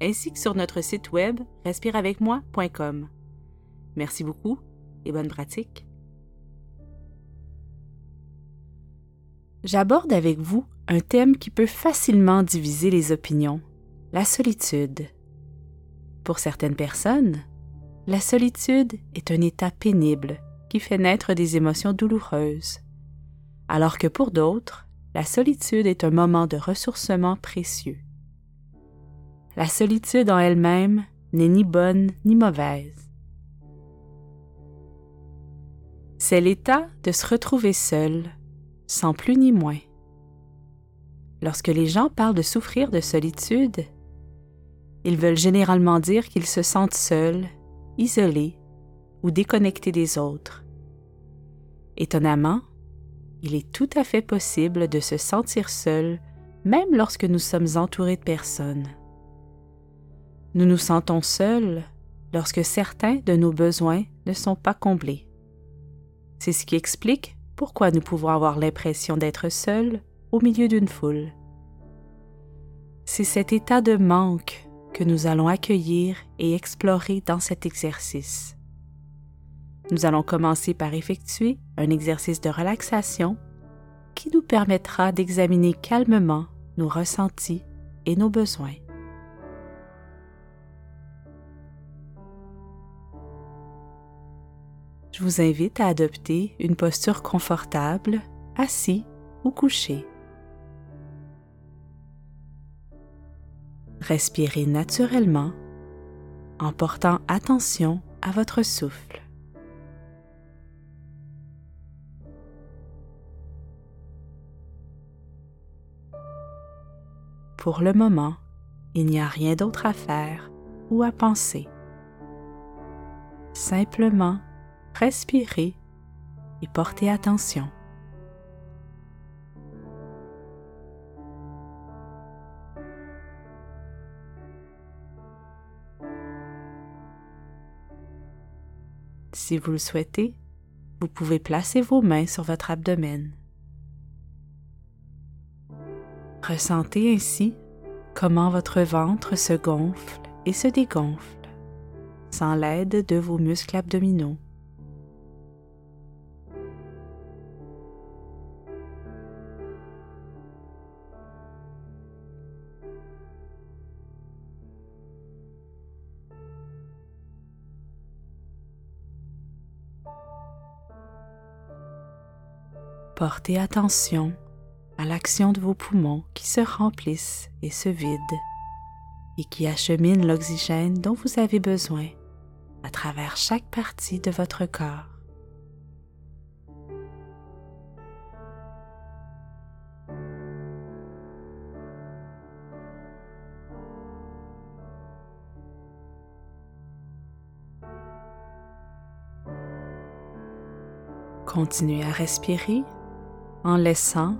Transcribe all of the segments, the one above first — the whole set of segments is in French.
ainsi que sur notre site web respireavecmoi.com. Merci beaucoup et bonne pratique. J'aborde avec vous un thème qui peut facilement diviser les opinions, la solitude. Pour certaines personnes, la solitude est un état pénible qui fait naître des émotions douloureuses, alors que pour d'autres, la solitude est un moment de ressourcement précieux. La solitude en elle-même n'est ni bonne ni mauvaise. C'est l'état de se retrouver seul, sans plus ni moins. Lorsque les gens parlent de souffrir de solitude, ils veulent généralement dire qu'ils se sentent seuls, isolés ou déconnectés des autres. Étonnamment, il est tout à fait possible de se sentir seul même lorsque nous sommes entourés de personnes. Nous nous sentons seuls lorsque certains de nos besoins ne sont pas comblés. C'est ce qui explique pourquoi nous pouvons avoir l'impression d'être seuls au milieu d'une foule. C'est cet état de manque que nous allons accueillir et explorer dans cet exercice. Nous allons commencer par effectuer un exercice de relaxation qui nous permettra d'examiner calmement nos ressentis et nos besoins. Je vous invite à adopter une posture confortable, assis ou couché. Respirez naturellement en portant attention à votre souffle. Pour le moment, il n'y a rien d'autre à faire ou à penser. Simplement respirez et portez attention. Si vous le souhaitez, vous pouvez placer vos mains sur votre abdomen. Ressentez ainsi comment votre ventre se gonfle et se dégonfle sans l'aide de vos muscles abdominaux. Portez attention à l'action de vos poumons qui se remplissent et se vident et qui acheminent l'oxygène dont vous avez besoin à travers chaque partie de votre corps. Continuez à respirer en laissant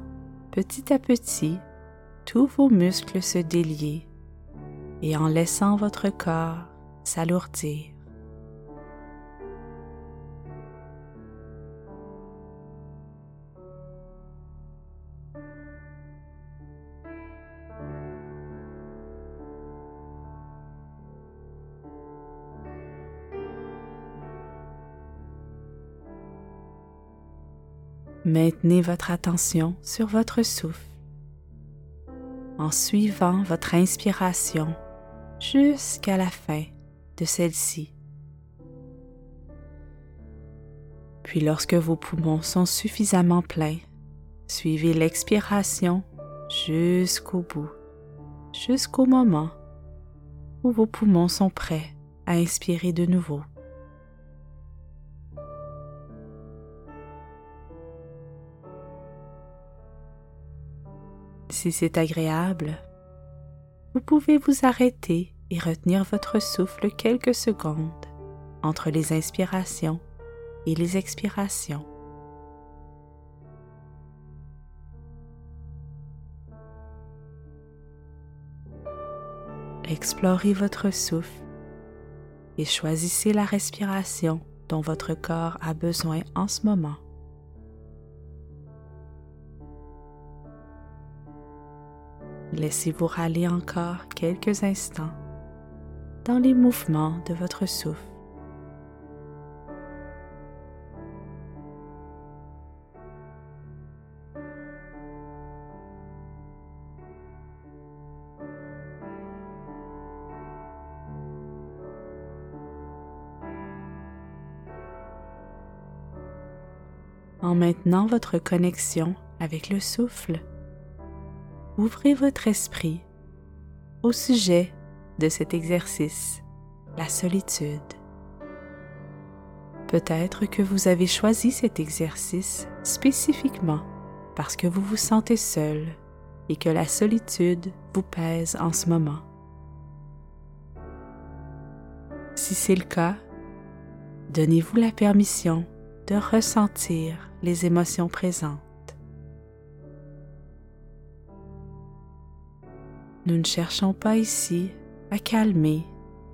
petit à petit tous vos muscles se délier et en laissant votre corps s'alourdir. Maintenez votre attention sur votre souffle en suivant votre inspiration jusqu'à la fin de celle-ci. Puis lorsque vos poumons sont suffisamment pleins, suivez l'expiration jusqu'au bout, jusqu'au moment où vos poumons sont prêts à inspirer de nouveau. Si c'est agréable, vous pouvez vous arrêter et retenir votre souffle quelques secondes entre les inspirations et les expirations. Explorez votre souffle et choisissez la respiration dont votre corps a besoin en ce moment. Laissez-vous râler encore quelques instants dans les mouvements de votre souffle. En maintenant votre connexion avec le souffle, ouvrez votre esprit au sujet de cet exercice, la solitude. Peut-être que vous avez choisi cet exercice spécifiquement parce que vous vous sentez seul et que la solitude vous pèse en ce moment. Si c'est le cas, donnez-vous la permission de ressentir les émotions présentes. Nous ne cherchons pas ici à calmer,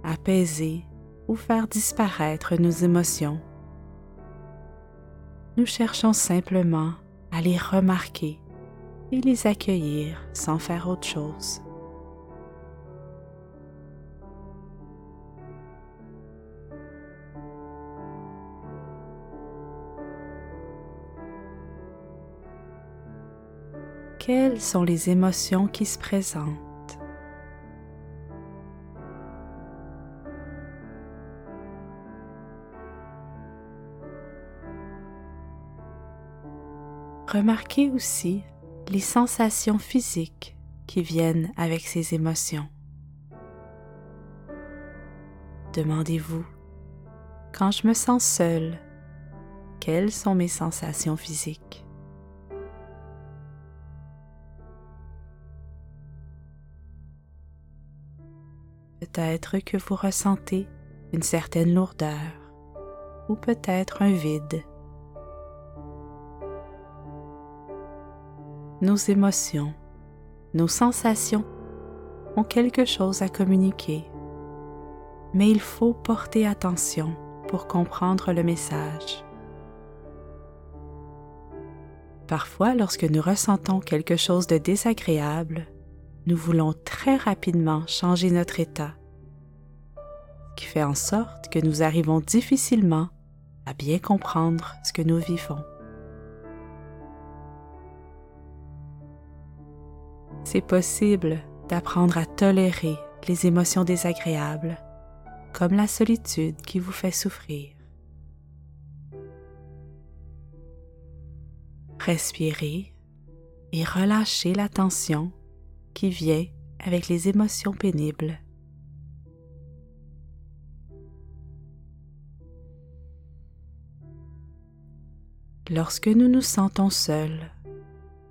apaiser ou faire disparaître nos émotions. Nous cherchons simplement à les remarquer et les accueillir sans faire autre chose. Quelles sont les émotions qui se présentent? Remarquez aussi les sensations physiques qui viennent avec ces émotions. Demandez-vous, quand je me sens seule, quelles sont mes sensations physiques? Peut-être que vous ressentez une certaine lourdeur ou peut-être un vide nos émotions, nos sensations ont quelque chose à communiquer, mais il faut porter attention pour comprendre le message. Parfois, lorsque nous ressentons quelque chose de désagréable, nous voulons très rapidement changer notre état, qui fait en sorte que nous arrivons difficilement à bien comprendre ce que nous vivons. C'est possible d'apprendre à tolérer les émotions désagréables, comme la solitude qui vous fait souffrir. Respirez et relâchez la tension qui vient avec les émotions pénibles. Lorsque nous nous sentons seuls,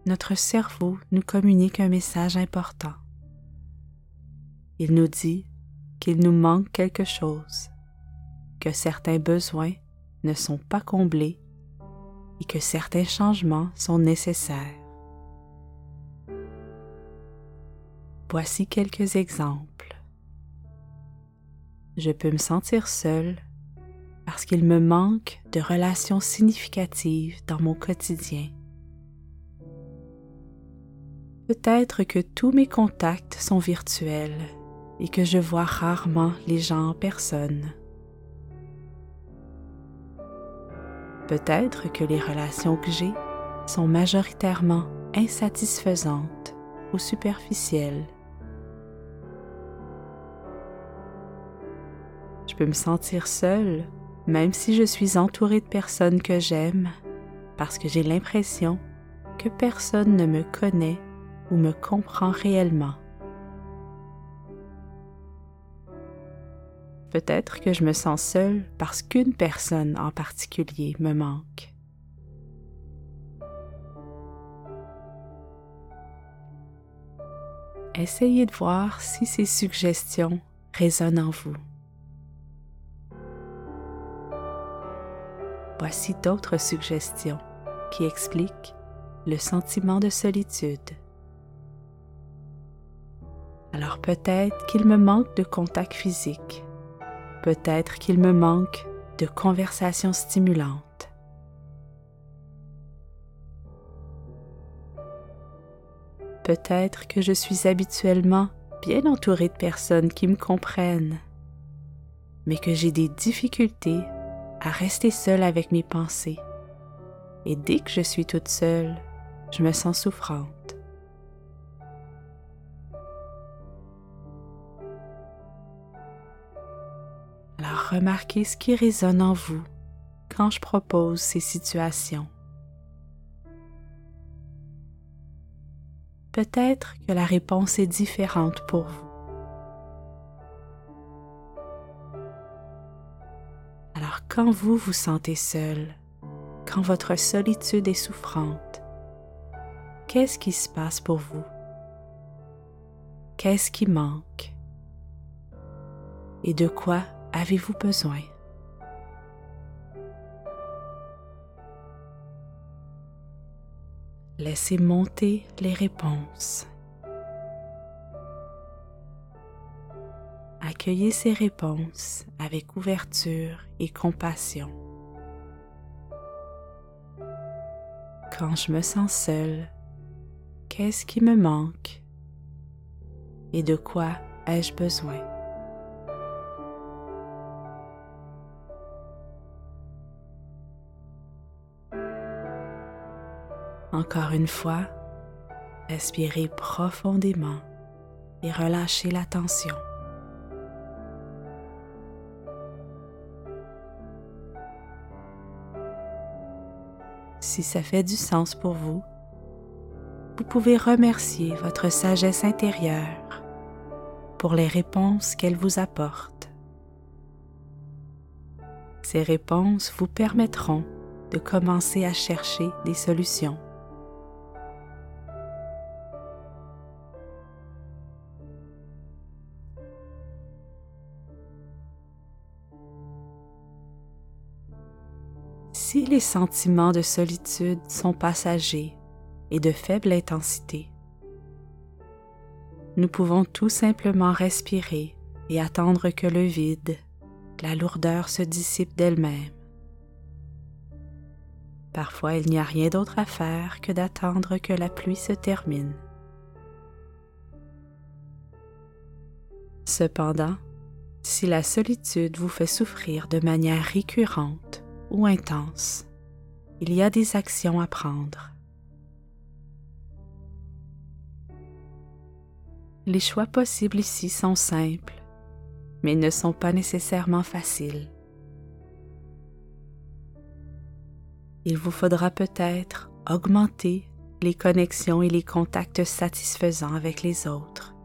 notre cerveau nous communique un message important. Il nous dit qu'il nous manque quelque chose, que certains besoins ne sont pas comblés et que certains changements sont nécessaires. Voici quelques exemples. Je peux me sentir seul parce qu'il me manque de relations significatives dans mon quotidien Peut-être que tous mes contacts sont virtuels et que je vois rarement les gens en personne. Peut-être que les relations que j'ai sont majoritairement insatisfaisantes ou superficielles. Je peux me sentir seule même si je suis entourée de personnes que j'aime parce que j'ai l'impression que personne ne me connaît ou me comprend réellement. Peut-être que je me sens seule parce qu'une personne en particulier me manque. Essayez de voir si ces suggestions résonne en vous. Voici d'autres suggestions qui expliquent le sentiment de solitude. Alors peut-être qu'il me manque de contact physique, peut-être qu'il me manque de conversations stimulantes. Peut-être que je suis habituellement bien entourée de personnes qui me comprennent, mais que j'ai des difficultés à rester seule avec mes pensées. Et dès que je suis toute seule, je me sens souffrante. Alors remarquez ce qui résonne en vous quand je propose ces situations. Peut-être que la réponse est différente pour vous. Alors quand vous vous sentez seul, quand votre solitude est souffrante, qu'est-ce qui se passe pour vous? Qu'est-ce qui manque? Et de quoi avez-vous besoin? Laissez monter les réponses. Accueillez ces réponses avec ouverture et compassion. Quand je me sens seule, qu'est-ce qui me manque? Et de quoi ai-je besoin? Encore une fois, respirez profondément et relâchez la tension. Si ça fait du sens pour vous, vous pouvez remercier votre sagesse intérieure pour les réponses qu'elle vous apporte. Ces réponses vous permettront de commencer à chercher des solutions. Les sentiments de solitude sont passagers et de faible intensité, nous pouvons tout simplement respirer et attendre que le vide, la lourdeur se dissipe d'elle-même. Parfois, il n'y a rien d'autre à faire que d'attendre que la pluie se termine. Cependant, si la solitude vous fait souffrir de manière récurrente, intense, il y a des actions à prendre. Les choix possibles ici sont simples, mais ne sont pas nécessairement faciles. Il vous faudra peut-être augmenter les connexions et les contacts satisfaisants avec les autres.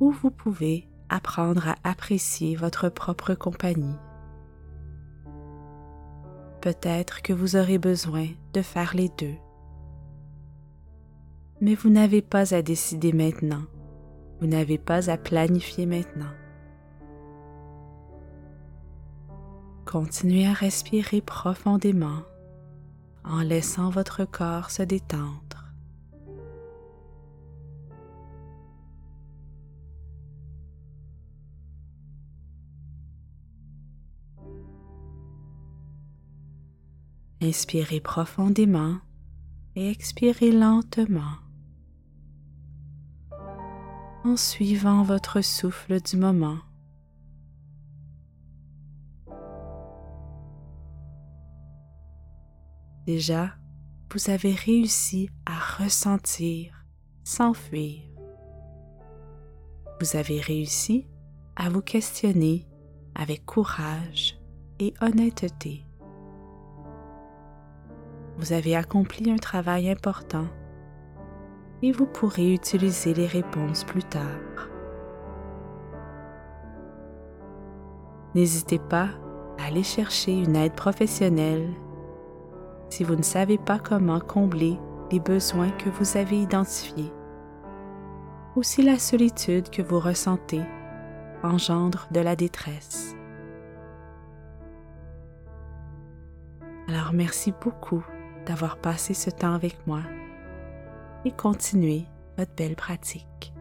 Ou vous pouvez apprendre à apprécier votre propre compagnie. Peut-être que vous aurez besoin de faire les deux. Mais vous n'avez pas à décider maintenant. Vous n'avez pas à planifier maintenant. Continuez à respirer profondément en laissant votre corps se détendre. Inspirez profondément et expirez lentement en suivant votre souffle du moment. Déjà, vous avez réussi à ressentir sans fuir. Vous avez réussi à vous questionner avec courage et honnêteté vous avez accompli un travail important et vous pourrez utiliser les réponses plus tard. N'hésitez pas à aller chercher une aide professionnelle si vous ne savez pas comment combler les besoins que vous avez identifiés. ou si la solitude que vous ressentez engendre de la détresse. Alors merci beaucoup d'avoir passé ce temps avec moi et continuez votre belle pratique.